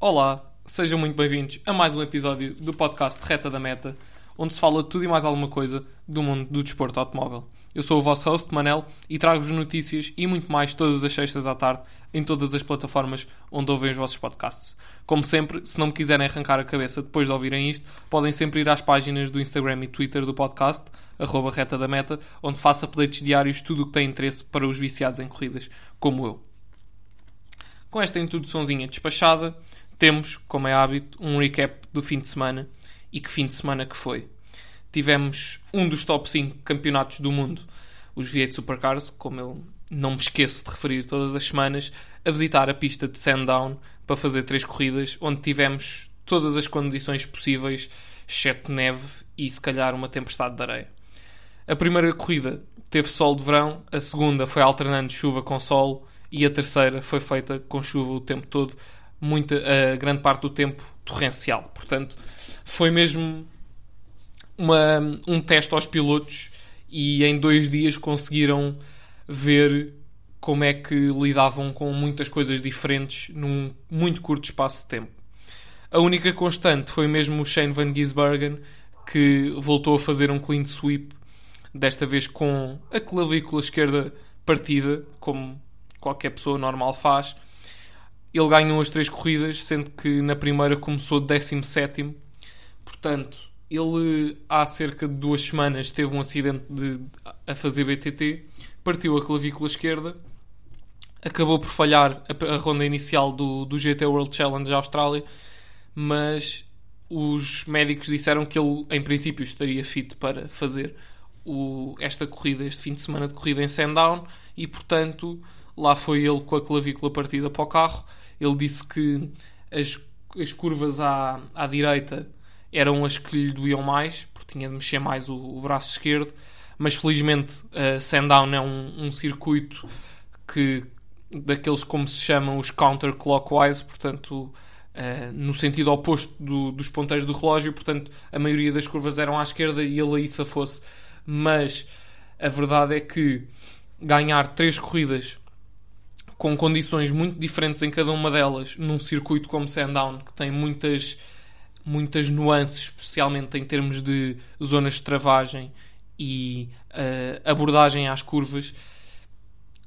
Olá, sejam muito bem-vindos a mais um episódio do podcast Reta da Meta, onde se fala de tudo e mais alguma coisa do mundo do desporto automóvel. Eu sou o vosso host, Manel, e trago-vos notícias e muito mais todas as sextas à tarde em todas as plataformas onde ouvem os vossos podcasts. Como sempre, se não me quiserem arrancar a cabeça depois de ouvirem isto, podem sempre ir às páginas do Instagram e Twitter do podcast, arroba Reta da Meta, onde faço updates diários tudo o que tem interesse para os viciados em corridas, como eu. Com esta introduçãozinha despachada, temos, como é hábito, um recap do fim de semana. E que fim de semana que foi. Tivemos um dos top 5 campeonatos do mundo, os V8 Supercars, como eu não me esqueço de referir todas as semanas, a visitar a pista de Sandown para fazer três corridas, onde tivemos todas as condições possíveis, exceto neve e se calhar uma tempestade de areia. A primeira corrida teve sol de verão, a segunda foi alternando chuva com sol e a terceira foi feita com chuva o tempo todo, muita, grande parte do tempo torrencial. Portanto, foi mesmo uma, um teste aos pilotos e em dois dias conseguiram ver como é que lidavam com muitas coisas diferentes num muito curto espaço de tempo. A única constante foi mesmo o Shane Van Gisbergen, que voltou a fazer um clean sweep, desta vez com a clavícula esquerda partida, como qualquer pessoa normal faz. Ele ganhou as três corridas, sendo que na primeira começou 17. Portanto, ele há cerca de duas semanas teve um acidente de, a fazer BTT, partiu a clavícula esquerda, acabou por falhar a, a ronda inicial do, do GT World Challenge Austrália, mas os médicos disseram que ele, em princípio, estaria fit para fazer o, esta corrida, este fim de semana de corrida em Sandown, e portanto Lá foi ele com a clavícula partida para o carro. Ele disse que as, as curvas à, à direita eram as que lhe doíam mais, porque tinha de mexer mais o, o braço esquerdo. Mas felizmente uh, Sandown é um, um circuito que daqueles como se chamam os counterclockwise, portanto Uh, no sentido oposto do, dos ponteiros do relógio, portanto, a maioria das curvas eram à esquerda e ele aí se fosse. Mas a verdade é que ganhar três corridas com condições muito diferentes em cada uma delas, num circuito como Sandown, que tem muitas, muitas nuances, especialmente em termos de zonas de travagem e uh, abordagem às curvas,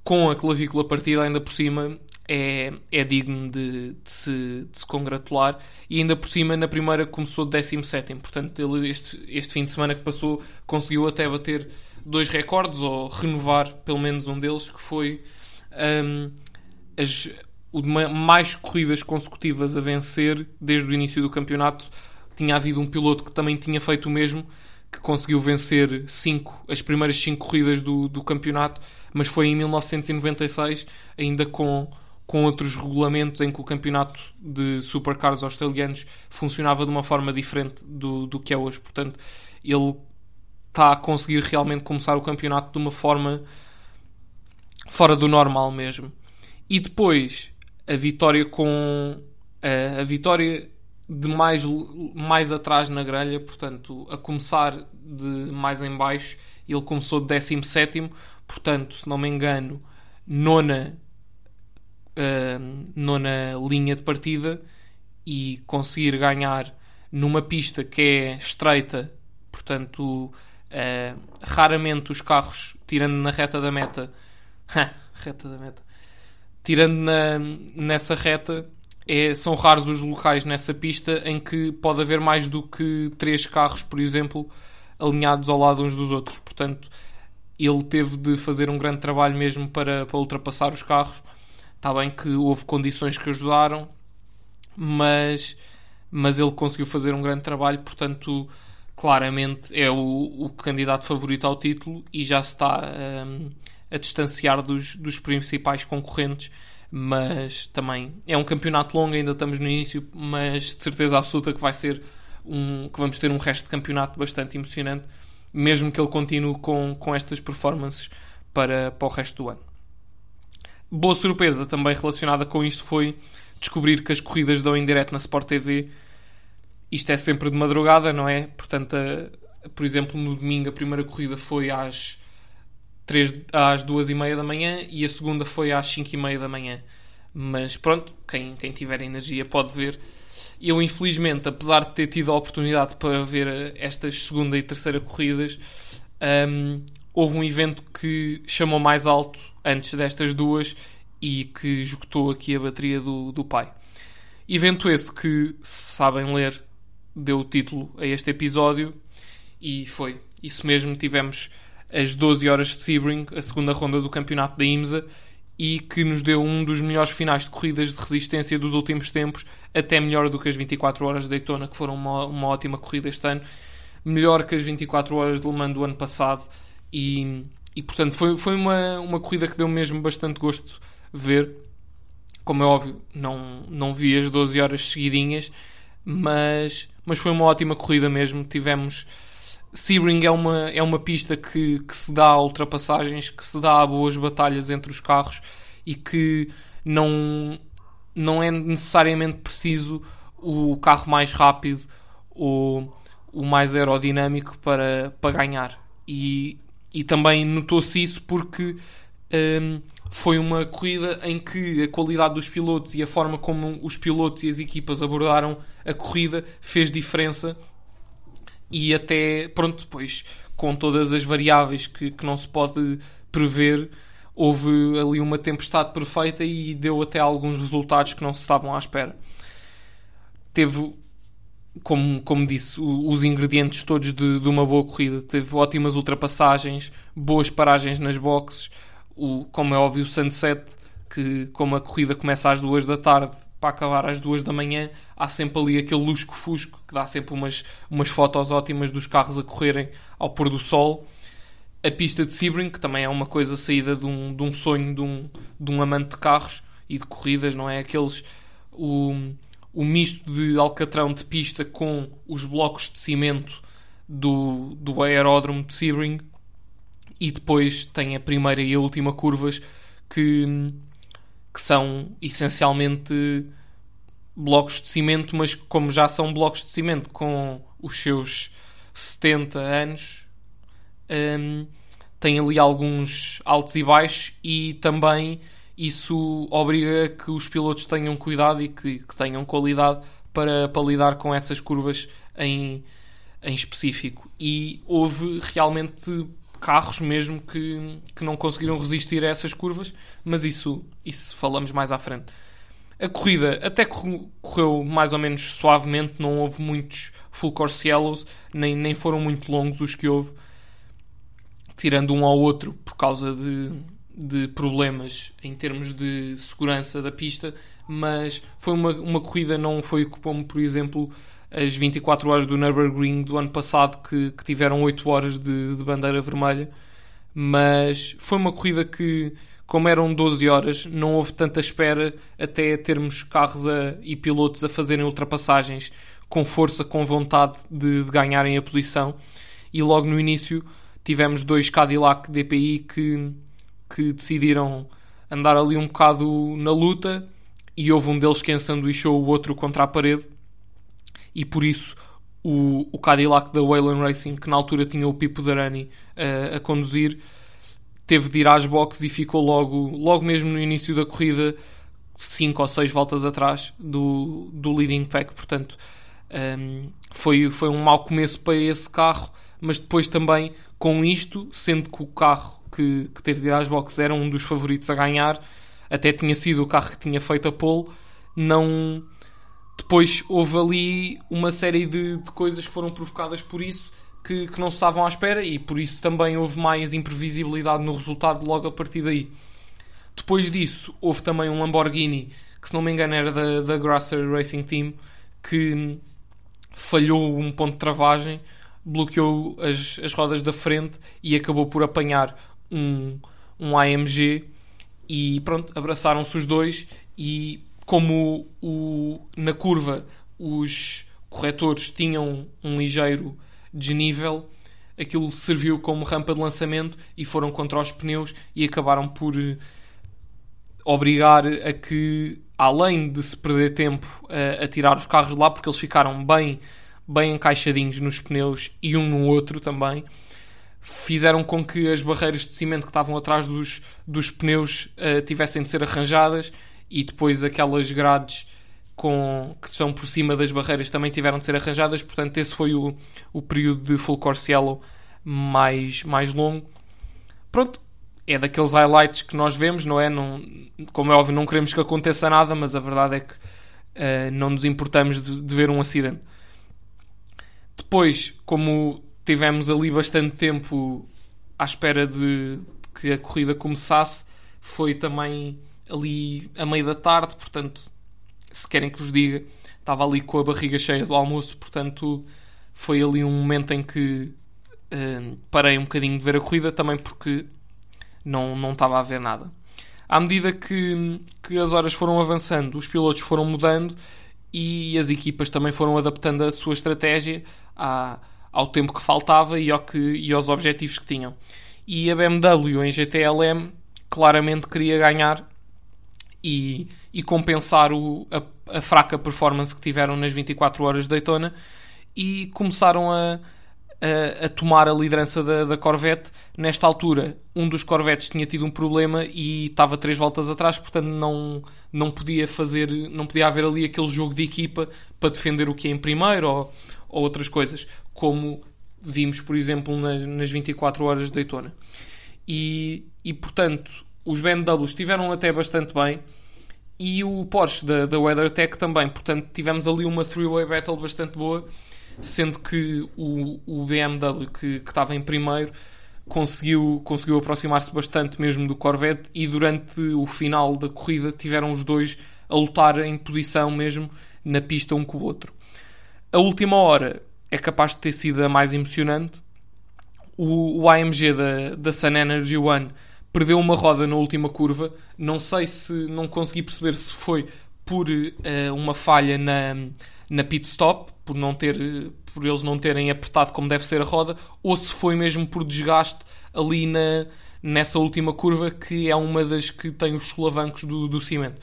com a clavícula partida ainda por cima, é, é digno de, de, se, de, se, congratular. E ainda por cima, na primeira começou 17. Portanto, ele, este, este fim de semana que passou, conseguiu até bater dois recordes, ou renovar pelo menos um deles, que foi um, as, mais corridas consecutivas a vencer desde o início do campeonato. Tinha havido um piloto que também tinha feito o mesmo, que conseguiu vencer cinco, as primeiras cinco corridas do, do campeonato, mas foi em 1996, ainda com, com outros regulamentos em que o campeonato de supercars australianos funcionava de uma forma diferente do, do que é hoje. Portanto, ele está a conseguir realmente começar o campeonato de uma forma fora do normal mesmo. E depois a vitória com a, a vitória de mais, mais atrás na grelha, portanto, a começar de mais em baixo, ele começou de 17, portanto, se não me engano, nona, uh, nona linha de partida e conseguir ganhar numa pista que é estreita, portanto, uh, raramente os carros, tirando na reta da meta, reta da meta, tirando na, nessa reta, é, são raros os locais nessa pista em que pode haver mais do que três carros, por exemplo, alinhados ao lado uns dos outros. Portanto, ele teve de fazer um grande trabalho mesmo para, para ultrapassar os carros. Está bem que houve condições que ajudaram, mas, mas ele conseguiu fazer um grande trabalho, portanto, claramente é o, o candidato favorito ao título e já se está. Um, a distanciar dos, dos principais concorrentes, mas também é um campeonato longo, ainda estamos no início, mas de certeza absoluta que vai ser um, que vamos ter um resto de campeonato bastante emocionante, mesmo que ele continue com, com estas performances para, para o resto do ano. Boa surpresa também relacionada com isto foi descobrir que as corridas dão em direto na Sport TV. Isto é sempre de madrugada, não é? Portanto, a, por exemplo, no domingo a primeira corrida foi às 3, às 2 e meia da manhã e a segunda foi às 5 e meia da manhã. Mas pronto, quem, quem tiver energia pode ver. Eu, infelizmente, apesar de ter tido a oportunidade para ver estas segunda e terceira corridas, um, houve um evento que chamou mais alto antes destas duas e que esgotou aqui a bateria do, do pai. Evento esse que, se sabem ler, deu o título a este episódio e foi isso mesmo. Tivemos as 12 horas de Sebring, a segunda ronda do campeonato da IMSA, e que nos deu um dos melhores finais de corridas de resistência dos últimos tempos, até melhor do que as 24 horas de Daytona, que foram uma, uma ótima corrida este ano, melhor que as 24 horas de Le Mans do ano passado, e, e portanto foi, foi uma, uma corrida que deu mesmo bastante gosto ver. Como é óbvio, não, não vi as 12 horas seguidinhas, mas, mas foi uma ótima corrida mesmo. Tivemos Sebring é uma, é uma pista que, que se dá a ultrapassagens, que se dá a boas batalhas entre os carros e que não, não é necessariamente preciso o carro mais rápido ou o mais aerodinâmico para, para ganhar. E, e também notou-se isso porque um, foi uma corrida em que a qualidade dos pilotos e a forma como os pilotos e as equipas abordaram a corrida fez diferença e até, pronto, depois com todas as variáveis que, que não se pode prever, houve ali uma tempestade perfeita e deu até alguns resultados que não se estavam à espera. Teve, como, como disse, os ingredientes todos de, de uma boa corrida. Teve ótimas ultrapassagens, boas paragens nas boxes, o, como é óbvio, o sunset, que como a corrida começa às duas da tarde, para acabar às duas da manhã, há sempre ali aquele lusco-fusco que dá sempre umas, umas fotos ótimas dos carros a correrem ao pôr do sol. A pista de Sebring, que também é uma coisa saída de um, de um sonho de um, de um amante de carros e de corridas, não é? Aqueles. O, o misto de alcatrão de pista com os blocos de cimento do, do aeródromo de Sebring e depois tem a primeira e a última curvas que que são essencialmente blocos de cimento, mas como já são blocos de cimento com os seus 70 anos, um, tem ali alguns altos e baixos e também isso obriga que os pilotos tenham cuidado e que, que tenham qualidade para, para lidar com essas curvas em, em específico. E houve realmente carros mesmo que, que não conseguiram resistir a essas curvas, mas isso, isso falamos mais à frente. A corrida até correu mais ou menos suavemente, não houve muitos full course yellows, nem, nem foram muito longos os que houve, tirando um ao outro por causa de, de problemas em termos de segurança da pista, mas foi uma, uma corrida, não foi como, por exemplo, as 24 horas do Nürburgring do ano passado, que, que tiveram 8 horas de, de, bandeira vermelha. Mas foi uma corrida que, como eram 12 horas, não houve tanta espera até termos carros a, e pilotos a fazerem ultrapassagens com força, com vontade de, de ganharem a posição. E logo no início tivemos dois Cadillac DPI que, que decidiram andar ali um bocado na luta e houve um deles que ensanduichou o outro contra a parede e por isso o, o Cadillac da Wayland Racing, que na altura tinha o Pipo Darani uh, a conduzir, teve de ir às boxes e ficou logo, logo mesmo no início da corrida, 5 ou 6 voltas atrás do, do leading pack. Portanto, um, ehm, foi, foi um mau começo para esse carro, mas depois também com isto, sendo que o carro que, que teve de ir às boxes era um dos favoritos a ganhar, até tinha sido o carro que tinha feito a pole, não depois houve ali uma série de, de coisas que foram provocadas por isso que, que, não se estavam à espera e por isso também houve mais imprevisibilidade no resultado logo a partir daí. Depois disso, houve também um Lamborghini, que se não me engano era da, da Grasser Racing Team, que falhou um ponto de travagem, bloqueou as, as rodas da frente e acabou por apanhar um, um AMG e pronto, abraçaram-se os dois e como o, na curva os corretores tinham um ligeiro desnível, aquilo serviu como rampa de lançamento e foram contra os pneus e acabaram por eh, obrigar a que, além de se perder tempo a, a tirar os carros de lá, porque eles ficaram bem, bem encaixadinhos nos pneus e um no outro também, fizeram com que as barreiras de cimento que estavam atrás dos, dos pneus uh, tivessem de ser arranjadas e depois aquelas grades com, que estão por cima das barreiras também tiveram de ser arranjadas, portanto esse foi o, o período de Full Course Yellow mais, mais longo. Pronto, é daqueles highlights que nós vemos, não é? Não, como é óbvio, não queremos que aconteça nada, mas a verdade é que uh, não nos importamos de, de, ver um acidente. Depois, como tivemos ali bastante tempo à espera de que a corrida começasse, foi também ali a meio da tarde, portanto, se querem que vos diga, estava ali com a barriga cheia do almoço, portanto, foi ali um momento em que uh, parei um bocadinho de ver a corrida, também porque não, não estava a ver nada. À medida que, que as horas foram avançando, os pilotos foram mudando e as equipas também foram adaptando a sua estratégia à, ao tempo que faltava e, ao que, e aos objetivos que tinham. E a BMW em GTLM claramente queria ganhar e, e compensar o, a, a, fraca performance que tiveram nas 24 horas de Daytona e começaram a, a, a tomar a liderança da, da, Corvette. Nesta altura, um dos Corvettes tinha tido um problema e estava três voltas atrás, portanto não, não podia fazer, não podia haver ali aquele jogo de equipa para defender o que é em primeiro ou, ou outras coisas, como vimos, por exemplo, nas, nas 24 horas de Daytona. E, e portanto, os BMWs estiveram até bastante bem e o Porsche da, da WeatherTech também. Portanto, tivemos ali uma three-way battle bastante boa sendo que o, o BMW, que, que estava em primeiro, conseguiu, conseguiu aproximar-se bastante mesmo do Corvette e durante o final da corrida tiveram os dois a lutar em posição mesmo na pista um com o outro. A última hora é capaz de ter sido a mais emocionante. O, o AMG da, da Sun Energy One perdeu uma roda na última curva. Não sei se não consegui perceber se foi por uh, uma falha na, na pit stop, por, não ter, por eles não terem apertado como deve ser a roda, ou se foi mesmo por desgaste ali na, nessa última curva, que é uma das que tem os solavancos do, do cimento.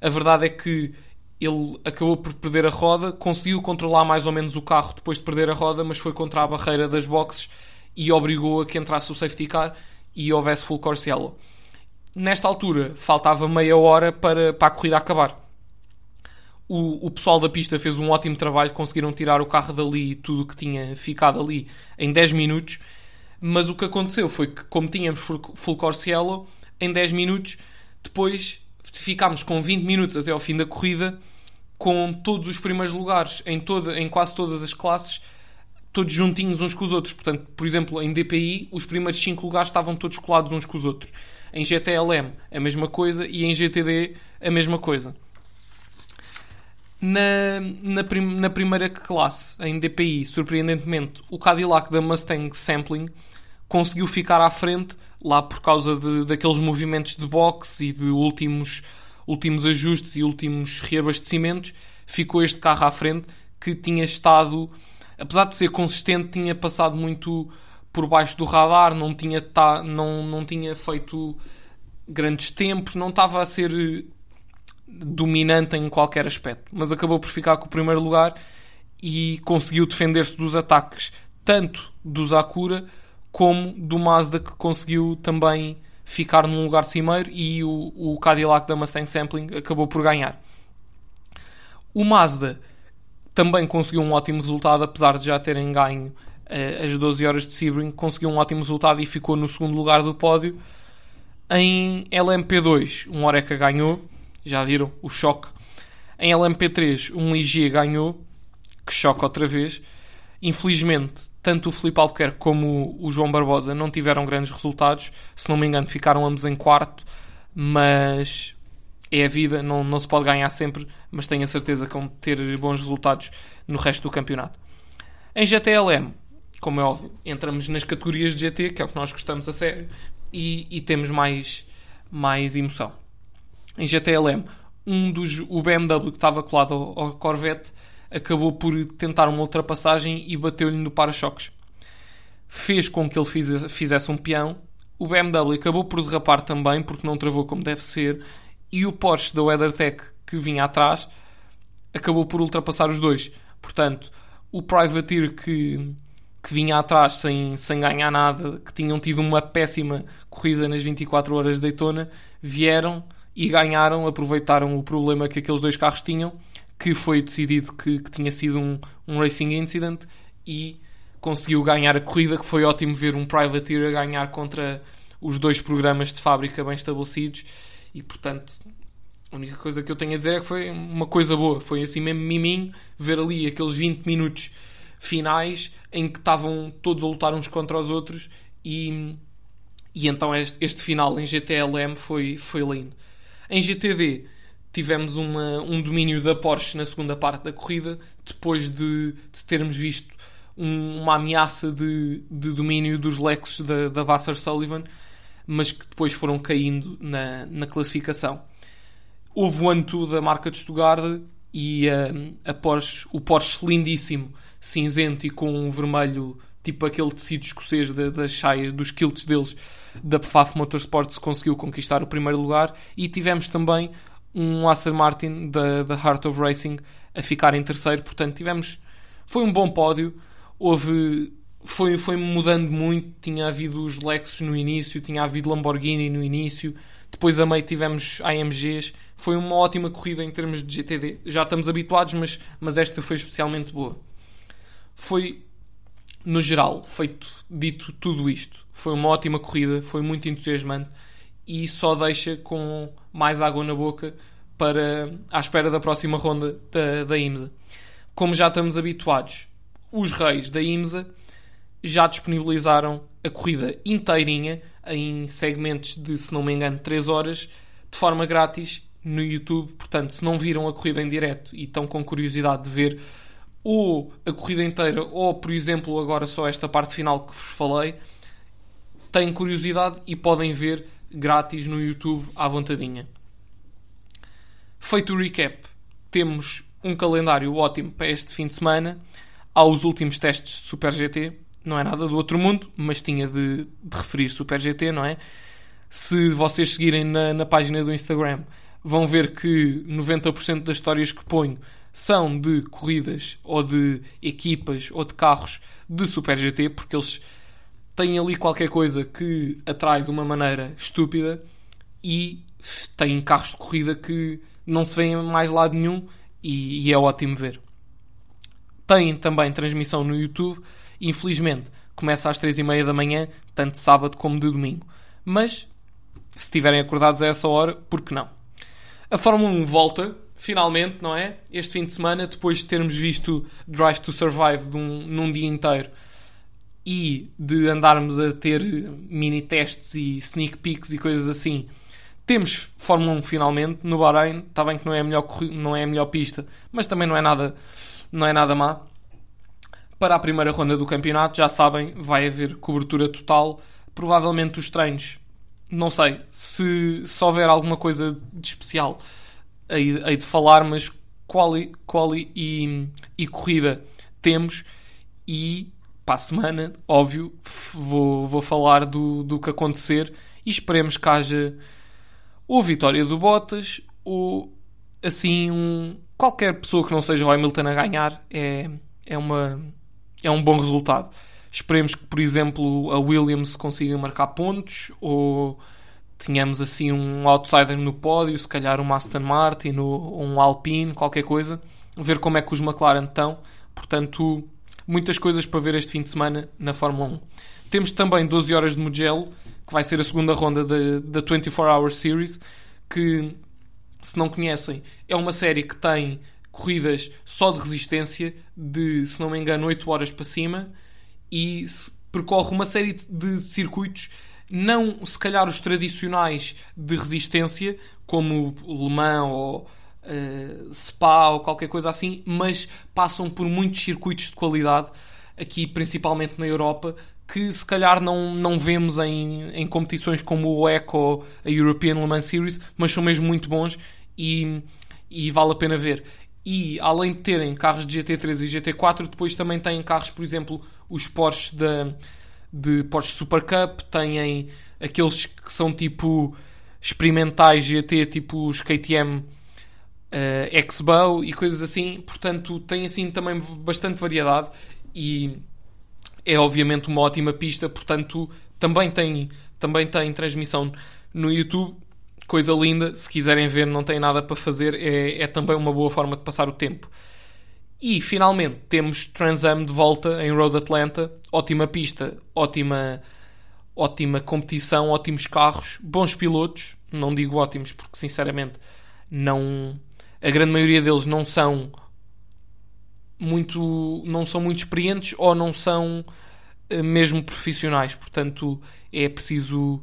A verdade é que ele acabou por perder a roda, conseguiu controlar mais ou menos o carro depois de perder a roda, mas foi contra a barreira das boxes e obrigou a que entrasse o safety car e houvesse full course yellow. Nesta altura, faltava meia hora para, para a corrida acabar. O, o pessoal da pista fez um ótimo trabalho, conseguiram tirar o carro dali e tudo o que tinha ficado ali em 10 minutos. Mas o que aconteceu foi que, como tínhamos full course yellow, em 10 minutos, depois ficámos com 20 minutos até ao fim da corrida, com todos os primeiros lugares em, toda, em quase todas as classes, todos juntinhos uns com os outros. Portanto, por exemplo, em DPI, os primeiros 5 lugares estavam todos colados uns com os outros. Em GTLM, a mesma coisa, e em GTD, a mesma coisa. Na, na, prim, na, primeira classe, em DPI, surpreendentemente, o Cadillac da Mustang Sampling conseguiu ficar à frente lá por causa de, daqueles movimentos de boxe e de últimos, últimos ajustes e últimos reabastecimentos. Ficou este carro à frente que tinha estado, apesar de ser consistente, tinha passado muito por baixo do radar, não tinha, tá, não, não tinha feito grandes tempos, não estava a ser dominante em qualquer aspecto, mas acabou por ficar com o primeiro lugar e conseguiu defender-se dos ataques tanto do Zakura como do Mazda que conseguiu também ficar num lugar cimeiro e o, o Cadillac da Mustang Sampling acabou por ganhar. O Mazda também conseguiu um ótimo resultado, apesar de já terem ganho uh, as 12 horas de Sebring, conseguiu um ótimo resultado e ficou no segundo lugar do pódio. Em LMP2, um Oreca ganhou, já viram o choque. Em LMP3, um Ligier ganhou, que choca outra vez. Infelizmente, tanto o Felipe Albuquerque como o João Barbosa não tiveram grandes resultados. Se não me engano, ficaram ambos em quarto, mas é a vida, não, não se pode ganhar sempre, mas tenho a certeza que vão ter bons resultados no resto do campeonato. Em GTLM, como é óbvio, entramos nas categorias de GT, que é o que nós gostamos a sério, e, e temos mais, mais emoção em GTLM, um dos, o BMW que estava colado ao, ao Corvette acabou por tentar uma ultrapassagem e bateu-lhe no para-choques. Fez com que ele fizesse, fizesse um peão. O BMW acabou por derrapar também, porque não travou como deve ser. E o Porsche da WeatherTech, que vinha atrás, acabou por ultrapassar os dois. Portanto, o Privateer que, que vinha atrás sem, sem ganhar nada, que tinham tido uma péssima corrida nas 24 horas de Daytona, vieram e ganharam, aproveitaram o problema que aqueles dois carros tinham, que foi decidido que, que tinha sido um, um racing incident e conseguiu ganhar a corrida, que foi ótimo ver um Privateer a ganhar contra os dois programas de fábrica bem estabelecidos e portanto a única coisa que eu tenho a dizer é que foi uma coisa boa, foi assim mesmo miminho ver ali aqueles 20 minutos finais em que estavam todos a lutar uns contra os outros e, e então este, este final em GTLM foi, foi lindo. Em GTD tivemos uma, um domínio da Porsche na segunda parte da corrida, depois de, de termos visto um, uma ameaça de, de, domínio dos Lexus da, da Vassar Sullivan, mas que depois foram caindo na, na classificação. Houve o ano da marca de Stuttgart e uh, a Porsche, o Porsche lindíssimo, cinzento e com um vermelho, tipo aquele tecido escocês das saias, dos kilts deles, da Pfaff Motorsports, conseguiu conquistar o primeiro lugar. E tivemos também um Aston Martin da, da Heart of Racing a ficar em terceiro. Portanto, tivemos. Foi um bom pódio. Houve. Foi, foi mudando muito. Tinha havido os Lexus no início, tinha havido Lamborghini no início. Depois a meio tivemos AMGs. Foi uma ótima corrida em termos de GTD. Já estamos habituados, mas, mas esta foi especialmente boa. Foi, no geral, feito, dito tudo isto. Foi uma ótima corrida, foi muito entusiasmante e só deixa com mais água na boca para à espera da próxima ronda da, da IMSA. Como já estamos habituados, os reis da IMSA já disponibilizaram a corrida inteirinha em segmentos de, se não me engano, 3 horas, de forma grátis no YouTube. Portanto, se não viram a corrida em direto e estão com curiosidade de ver ou a corrida inteira, ou por exemplo, agora só esta parte final que vos falei, têm curiosidade e podem ver grátis no YouTube à vontadinha. Feito o recap, temos um calendário ótimo para este fim de semana. Há os últimos testes de Super GT, não é nada do outro mundo, mas tinha de, de referir Super GT, não é? Se vocês seguirem na, na página do Instagram, vão ver que 90% das histórias que ponho são de corridas ou de equipas ou de carros de Super GT, porque eles têm ali qualquer coisa que atrai de uma maneira estúpida e têm carros de corrida que não se vêem mais lado nenhum e, e é ótimo ver. Tem também transmissão no YouTube, infelizmente começa às três e meia da manhã, tanto sábado como de domingo. Mas, se estiverem acordados a essa hora, por que não? A Fórmula 1 volta, finalmente, não é? Este fim de semana, depois de termos visto Drive to Survive de um, num dia inteiro e de andarmos a ter mini testes e sneak peeks e coisas assim, temos Fórmula 1 finalmente no Bahrein. Está bem que não é a melhor, não é a melhor pista, mas também não é nada, não é nada má. Para a primeira ronda do campeonato, já sabem, vai haver cobertura total. Provavelmente os treinos, não sei se, se houver alguma coisa de especial aí, aí de falar, mas quali, quali e, e corrida temos e para a semana, óbvio, vou, vou falar do, do que acontecer e esperemos que haja ou vitória do Bottas ou assim um, qualquer pessoa que não seja o Hamilton a ganhar é, é, uma, é um bom resultado. Esperemos que, por exemplo, a Williams consiga marcar pontos ou tenhamos assim um outsider no pódio, se calhar um Aston Martin ou um Alpine, qualquer coisa, ver como é que os McLaren estão. Portanto, muitas coisas para ver este fim de semana na Fórmula 1. Temos também 12 horas de Mugello, que vai ser a segunda ronda da, da 24 Hour Series, que, se não conhecem, é uma série que tem corridas só de resistência, de, se não me engano, 8 horas para cima, e percorre uma série de circuitos, não se calhar os tradicionais de resistência, como Le Mans ou uh, Spa ou qualquer coisa assim, mas passam por muitos circuitos de qualidade, aqui principalmente na Europa, que se calhar não, não vemos em, em competições como o ECO, a European Le Mans Series, mas são mesmo muito bons e, e vale a pena ver. E além de terem carros de GT3 e GT4, depois também têm carros, por exemplo, os Porsche da, de Porsche Super Cup, têm aqueles que são tipo experimentais GT, tipo os KTM uh, Expo e coisas assim. Portanto, tem assim também bastante variedade e é obviamente uma ótima pista. Portanto, também tem, também tem transmissão no YouTube. Coisa linda. Se quiserem ver, não tem nada para fazer, é, é também uma boa forma de passar o tempo. E finalmente temos Trans Am de volta em Road Atlanta. Ótima pista, ótima, ótima competição, ótimos carros, bons pilotos. Não digo ótimos porque sinceramente não a grande maioria deles não são muito não são muito experientes ou não são eh, mesmo profissionais. Portanto, é preciso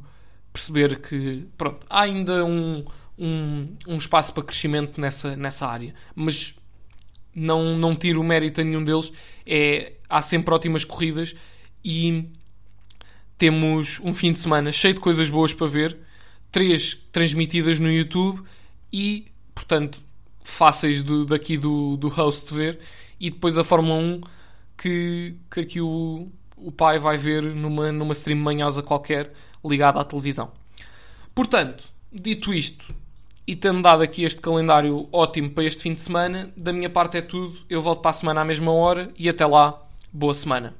perceber que pronto, há ainda um, um, um espaço para crescimento nessa, nessa área. Mas não, não tiro mérito a nenhum deles. É, há sempre ótimas corridas e temos um fim de semana cheio de coisas boas para ver, três transmitidas no YouTube e, portanto, fáceis do, daqui do, do host ver, e depois a Fórmula 1 que, que aqui o, o pai vai ver numa, numa stream manhosa qualquer ligado à televisão. Portanto, dito isto, e tendo dado aqui este calendário ótimo para este fim de semana, da minha parte é tudo. Eu volto para a semana à mesma hora e até lá, boa semana.